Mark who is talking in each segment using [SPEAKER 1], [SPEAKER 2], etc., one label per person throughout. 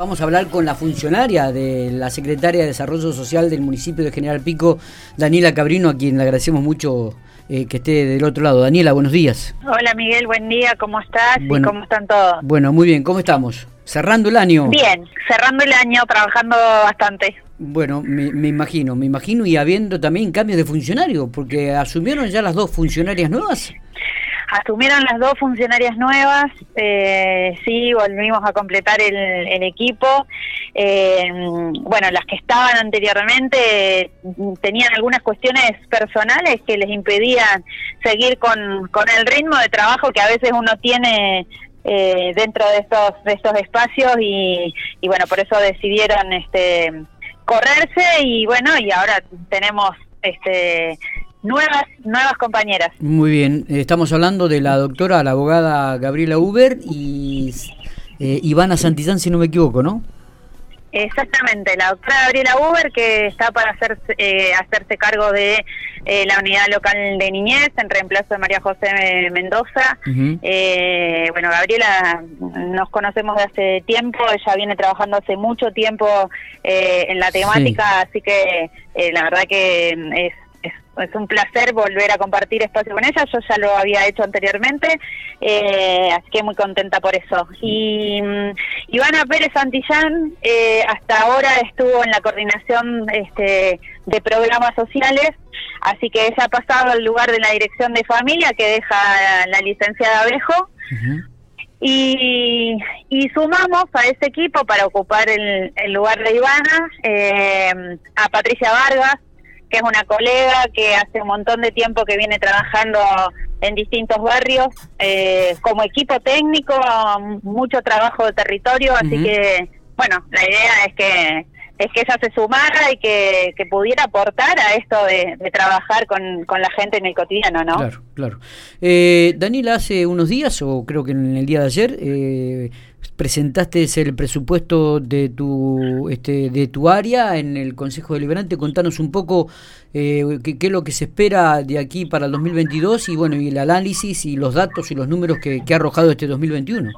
[SPEAKER 1] Vamos a hablar con la funcionaria de la Secretaria de Desarrollo Social del municipio de General Pico, Daniela Cabrino, a quien le agradecemos mucho eh, que esté del otro lado. Daniela, buenos días.
[SPEAKER 2] Hola Miguel, buen día, ¿cómo estás y cómo están todos?
[SPEAKER 1] Bueno, muy bien, ¿cómo estamos? ¿Cerrando el año?
[SPEAKER 2] Bien, cerrando el año, trabajando bastante.
[SPEAKER 1] Bueno, me, me imagino, me imagino, y habiendo también cambios de funcionario, porque asumieron ya las dos funcionarias nuevas
[SPEAKER 2] asumieron las dos funcionarias nuevas, eh, sí, volvimos a completar el, equipo. Eh, bueno, las que estaban anteriormente tenían algunas cuestiones personales que les impedían seguir con, con el ritmo de trabajo que a veces uno tiene eh, dentro de estos, de estos espacios y, y bueno, por eso decidieron este correrse y bueno, y ahora tenemos este nuevas, nuevas compañeras.
[SPEAKER 1] Muy bien, estamos hablando de la doctora, la abogada Gabriela Uber y eh, Ivana Santillán, si no me equivoco, ¿no?
[SPEAKER 2] Exactamente, la doctora Gabriela Uber que está para hacerse, eh, hacerse cargo de eh, la unidad local de niñez en reemplazo de María José Mendoza. bueno, Gabriela nos conocemos de hace tiempo, ella viene trabajando hace mucho tiempo en la temática, así que la verdad que es es un placer volver a compartir espacio con ella. Yo ya lo había hecho anteriormente, eh, así que muy contenta por eso. Y mm, Ivana Pérez Santillán eh, hasta ahora estuvo en la coordinación este, de programas sociales, así que ella ha pasado al lugar de la dirección de familia que deja la licenciada Abejo. Y, sumamos a ese equipo para ocupar el, lugar de Ivana eh, a Patricia Vargas, que es una colega que hace un montón de tiempo que viene trabajando en distintos barrios eh, como equipo técnico, mucho trabajo de territorio, así que bueno, la idea es que es que ella se sumara y que, pudiera aportar a esto de, trabajar con, con, la gente en el cotidiano, ¿no?
[SPEAKER 1] Claro, claro. Eh, Daniela, hace unos días, o creo que en el día de ayer, eh, presentaste el presupuesto de tu este, de tu área en el Consejo Deliberante. Contanos un poco eh, qué, es lo que se espera de aquí para el 2022 y bueno y el análisis y los datos y los números que, que ha arrojado este 2021.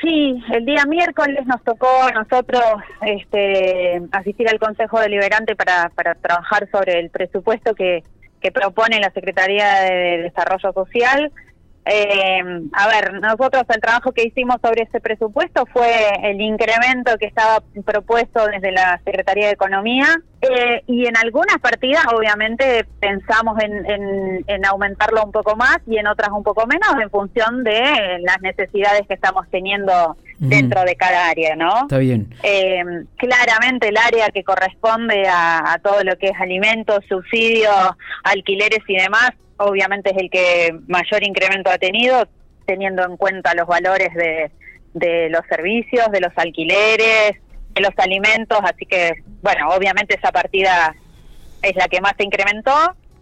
[SPEAKER 2] Sí, el día miércoles nos tocó a nosotros este, asistir al Consejo Deliberante para, para trabajar sobre el presupuesto que, que propone la Secretaría de Desarrollo Social eh, a ver, nosotros el trabajo que hicimos sobre ese presupuesto fue el incremento que estaba propuesto desde la Secretaría de Economía eh, y en algunas partidas obviamente pensamos en, en, aumentarlo un poco más y en otras un poco menos en función de las necesidades que estamos teniendo dentro de cada área, ¿no?
[SPEAKER 1] Está bien.
[SPEAKER 2] Eh, claramente el área que corresponde a, a todo lo que es alimentos, subsidios, alquileres y demás obviamente es el que mayor incremento ha tenido, teniendo en cuenta los valores de, de los servicios, de los alquileres, de los alimentos, así que, bueno, obviamente esa partida es la que más se incrementó.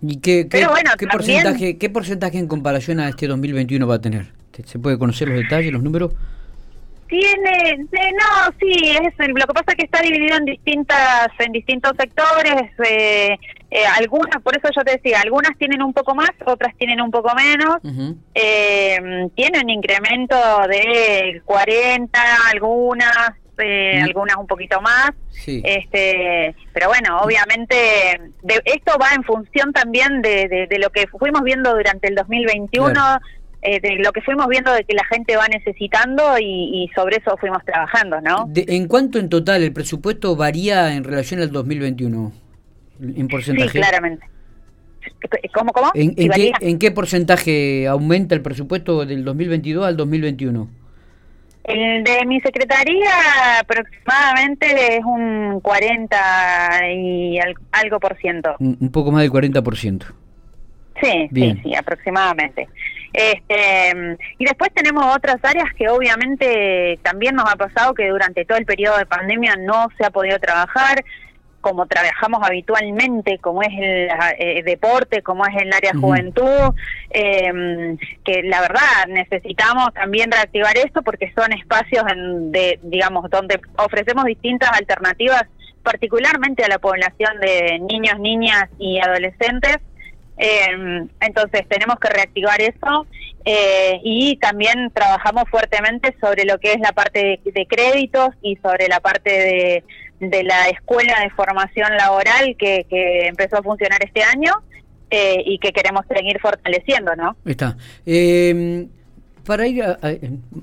[SPEAKER 1] ¿Y qué, qué, ¿qué porcentaje, qué porcentaje en comparación a este 2021 va a tener? ¿Se puede conocer los detalles, los números?
[SPEAKER 2] Tiene, no, sí, es, lo que pasa es que está dividido en distintas, en distintos sectores, eh, eh, algunas, por eso yo te decía, algunas tienen un poco más, otras tienen un poco menos, eh, tienen incremento de 40, algunas, eh, algunas un poquito más, este, pero bueno, obviamente esto va en función también de, de, lo que fuimos viendo durante el 2021. Eh, de lo que fuimos viendo de que la gente va necesitando y, sobre eso fuimos trabajando, ¿no?
[SPEAKER 1] ¿En cuánto en total el presupuesto varía en relación al 2021? ¿En porcentaje?
[SPEAKER 2] Sí, claramente. ¿Cómo, cómo?
[SPEAKER 1] ¿En, qué, ¿En, qué, porcentaje aumenta el presupuesto del 2022 al 2021?
[SPEAKER 2] El de mi secretaría aproximadamente es un 40 y algo por ciento.
[SPEAKER 1] Un, poco más del 40 por ciento.
[SPEAKER 2] Sí, sí, sí, aproximadamente. Este, y después tenemos otras áreas que obviamente también nos ha pasado que durante todo el periodo de pandemia no se ha podido trabajar como trabajamos habitualmente, como es el eh, deporte, como es el área juventud, em, que la verdad necesitamos también reactivar esto porque son espacios en de, digamos, donde ofrecemos distintas alternativas, particularmente a la población de niños, niñas y adolescentes, Eh, entonces tenemos que reactivar eso eh, y también trabajamos fuertemente sobre lo que es la parte de, créditos y sobre la parte de, de, la escuela de formación laboral que, que empezó a funcionar este año eh, y que queremos seguir fortaleciendo, ¿no?
[SPEAKER 1] Está. Eh, para ir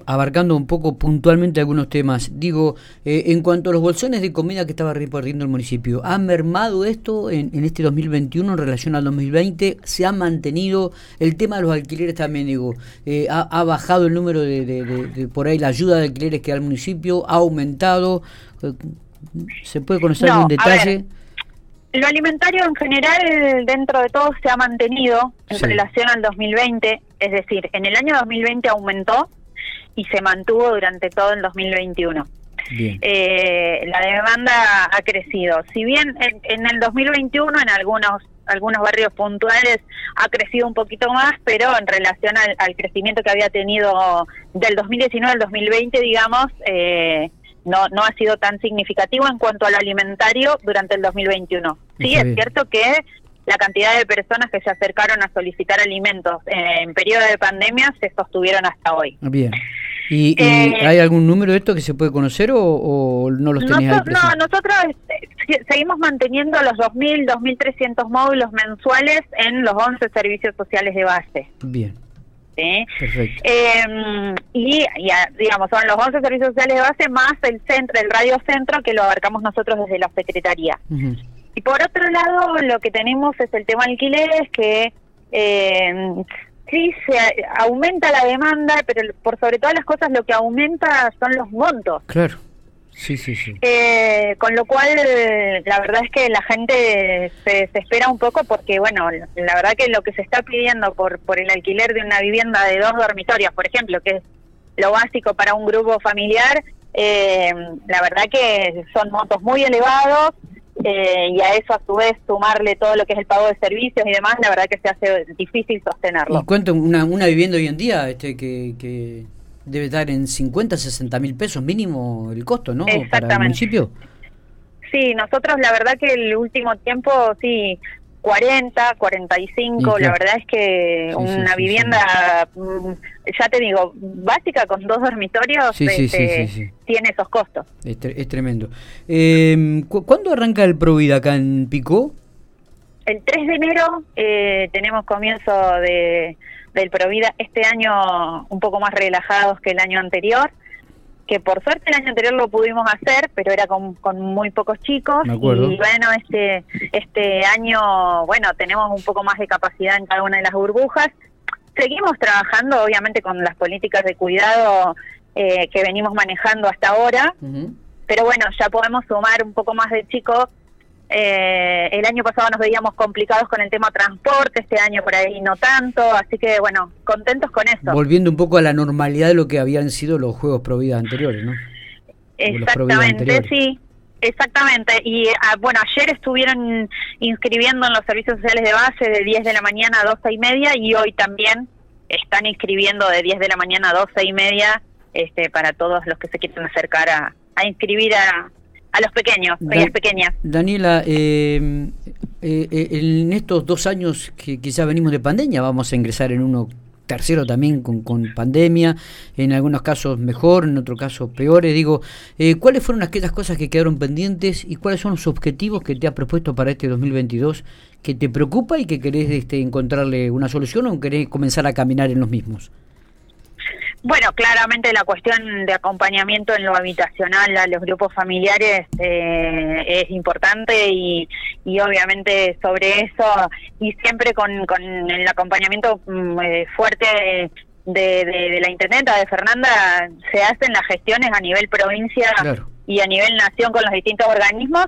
[SPEAKER 1] abarcando un poco puntualmente algunos temas, digo, eh, en cuanto a los bolsones de comida que estaba repartiendo el municipio, ¿ha mermado esto en, este 2021 en relación al 2020? ¿Se ha mantenido el tema de los alquileres también, digo, eh, ha, bajado el número de, por ahí la ayuda de alquileres que da el municipio? ¿Ha aumentado? ¿Se puede conocer algún detalle?
[SPEAKER 2] Lo alimentario en general dentro de todo se ha mantenido en relación al 2020, es decir, en el año 2020 aumentó y se mantuvo durante todo el 2021. Eh, la demanda ha crecido. Si bien en, el 2021 en algunos algunos barrios puntuales ha crecido un poquito más, pero en relación al, crecimiento que había tenido del 2019 al 2020, digamos, eh, no, no ha sido tan significativo en cuanto al alimentario durante el 2021. Sí, es cierto que la cantidad de personas que se acercaron a solicitar alimentos en periodo de pandemia se sostuvieron hasta hoy.
[SPEAKER 1] Bien. ¿Y, eh, hay algún número de esto que se puede conocer o, no los tenéis
[SPEAKER 2] No, nosotros este, seguimos manteniendo los 2.000, 2.300 módulos mensuales en los 11 servicios sociales de base.
[SPEAKER 1] Bien.
[SPEAKER 2] ¿Sí? Eh, y, digamos, son los 11 servicios sociales de base más el centro, el radio centro que lo abarcamos nosotros desde la Secretaría. Y por otro lado, lo que tenemos es el tema alquileres, que eh, sí se aumenta la demanda, pero por sobre todas las cosas lo que aumenta son los montos.
[SPEAKER 1] Claro. Sí, sí, sí.
[SPEAKER 2] Eh, con lo cual, la verdad es que la gente se, espera un poco porque, bueno, la verdad que lo que se está pidiendo por, por el alquiler de una vivienda de dos dormitorios, por ejemplo, que es lo básico para un grupo familiar, eh, la verdad que son montos muy elevados eh, y a eso a su vez sumarle todo lo que es el pago de servicios y demás, la verdad que se hace difícil sostenerlo.
[SPEAKER 1] ¿Y cuánto una, una vivienda hoy en día este que, que debe dar en 50, 60 mil pesos mínimo el costo, ¿no? Para el municipio.
[SPEAKER 2] Sí, nosotros la verdad que el último tiempo, sí, 40, 45, la verdad es que una vivienda, mm, ya te digo, básica con dos dormitorios, este, tiene esos costos.
[SPEAKER 1] Es, tremendo. Eh, ¿Cuándo arranca el Provida acá en Picó?
[SPEAKER 2] El 3 de enero eh, tenemos comienzo de del Provida este año un poco más relajados que el año anterior, que por suerte el año anterior lo pudimos hacer, pero era con, muy pocos chicos. Y bueno, este, este año, bueno, tenemos un poco más de capacidad en cada una de las burbujas. Seguimos trabajando, obviamente, con las políticas de cuidado eh, que venimos manejando hasta ahora, pero bueno, ya podemos sumar un poco más de chicos eh, el año pasado nos veíamos complicados con el tema transporte, este año por ahí no tanto, así que bueno, contentos con eso.
[SPEAKER 1] Volviendo un poco a la normalidad de lo que habían sido los Juegos Provida anteriores, ¿no?
[SPEAKER 2] Exactamente, sí. Exactamente, y ah, bueno, ayer estuvieron inscribiendo en los servicios sociales de base de 10 de la mañana a 12 y media y hoy también están inscribiendo de 10 de la mañana a 12 y media este, para todos los que se quieren acercar a, a inscribir a, a los pequeños, a pequeñas.
[SPEAKER 1] Daniela, eh, eh, eh, en estos dos años que quizás venimos de pandemia, vamos a ingresar en uno tercero también con, con pandemia, en algunos casos mejor, en otros casos peores. Digo, ¿cuáles fueron aquellas cosas que quedaron pendientes y cuáles son los objetivos que te has propuesto para este 2022 que te preocupa y que querés este, encontrarle una solución o querés comenzar a caminar en los mismos?
[SPEAKER 2] Bueno, claramente la cuestión de acompañamiento en lo habitacional a los grupos familiares eh, es importante y, y, obviamente sobre eso y siempre con, con el acompañamiento mm, eh, fuerte de, de, la intendenta de Fernanda se hacen las gestiones a nivel provincia y a nivel nación con los distintos organismos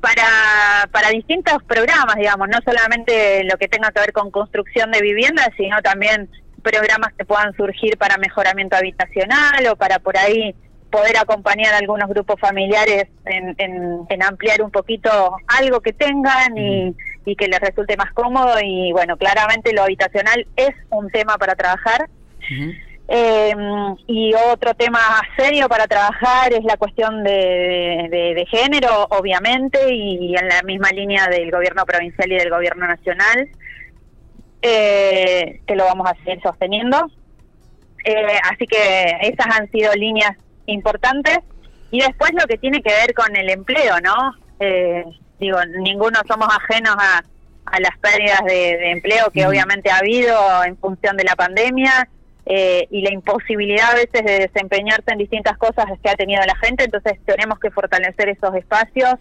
[SPEAKER 2] para, para distintos programas, digamos, no solamente lo que tenga que ver con construcción de viviendas, sino también programas que puedan surgir para mejoramiento habitacional o para por ahí poder acompañar a algunos grupos familiares en, en, ampliar un poquito algo que tengan y, y, que les resulte más cómodo. Y bueno, claramente lo habitacional es un tema para trabajar. Em, y otro tema serio para trabajar es la cuestión de, de, género, obviamente, y en la misma línea del gobierno provincial y del gobierno nacional eh, que lo vamos a seguir sosteniendo. Eh, así que esas han sido líneas importantes. Y después lo que tiene que ver con el empleo, ¿no? Eh, digo, ninguno somos ajenos a, a las pérdidas de, empleo que obviamente ha habido en función de la pandemia eh, y la imposibilidad a veces de desempeñarse en distintas cosas que ha tenido la gente, entonces tenemos que fortalecer esos espacios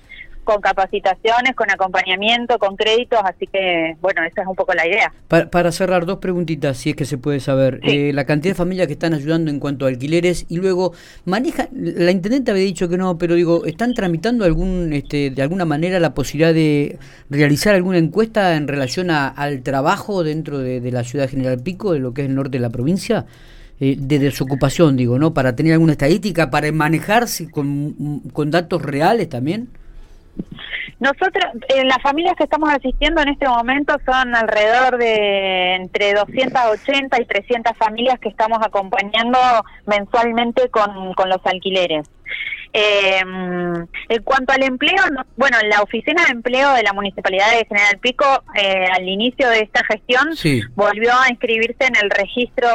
[SPEAKER 2] con capacitaciones, con acompañamiento, con créditos, así que bueno, esa es un poco la idea.
[SPEAKER 1] Para, cerrar, dos preguntitas, si es que se puede saber. Eh, la cantidad de familias que están ayudando en cuanto a alquileres y luego maneja, la intendente había dicho que no, pero digo, ¿están tramitando algún, este, de alguna manera la posibilidad de realizar alguna encuesta en relación al trabajo dentro de, la ciudad de General Pico, de lo que es el norte de la provincia? Eh, de desocupación, digo, ¿no? Para tener alguna estadística, para manejarse con, con datos reales también.
[SPEAKER 2] Nosotros, en las familias que estamos asistiendo en este momento son alrededor de entre 280 y 300 familias que estamos acompañando mensualmente con, con los alquileres. Eh, en cuanto al empleo, bueno, la oficina de empleo de la Municipalidad de General Pico eh, al inicio de esta gestión volvió a inscribirse en el registro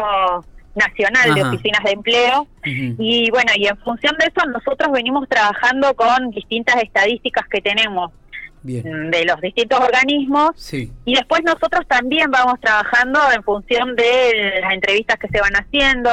[SPEAKER 2] nacional de oficinas de empleo. Y bueno y en función de eso nosotros venimos trabajando con distintas estadísticas que tenemos mm, de los distintos organismos. Y después nosotros también vamos trabajando en función de las entrevistas que se van haciendo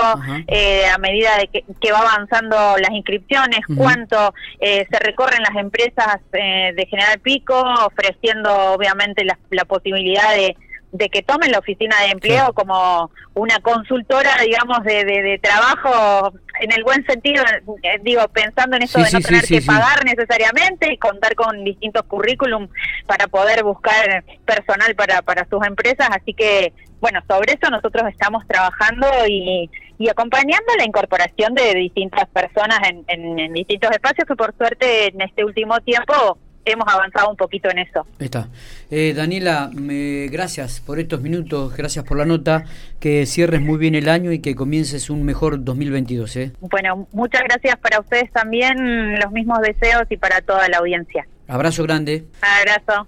[SPEAKER 2] eh, a medida de que, va avanzando las inscripciones cuánto eh, se recorren las empresas eh, de General Pico ofreciendo obviamente la posibilidad de de que tomen la oficina de empleo como una consultora, digamos, de, de, trabajo en el buen sentido, eh, digo, pensando en eso de no tener que pagar necesariamente y contar con distintos currículum para poder buscar personal para, para sus empresas. Así que, bueno, sobre eso nosotros estamos trabajando y, y acompañando la incorporación de distintas personas en, en distintos espacios. Que por suerte en este último tiempo hemos avanzado un poquito en eso.
[SPEAKER 1] Está. Eh, Daniela, me, gracias por estos minutos, gracias por la nota, que cierres muy bien el año y que comiences un mejor 2022. ¿eh?
[SPEAKER 2] Bueno, muchas gracias para ustedes también, los mismos deseos y para toda la audiencia.
[SPEAKER 1] Abrazo grande.
[SPEAKER 2] Abrazo.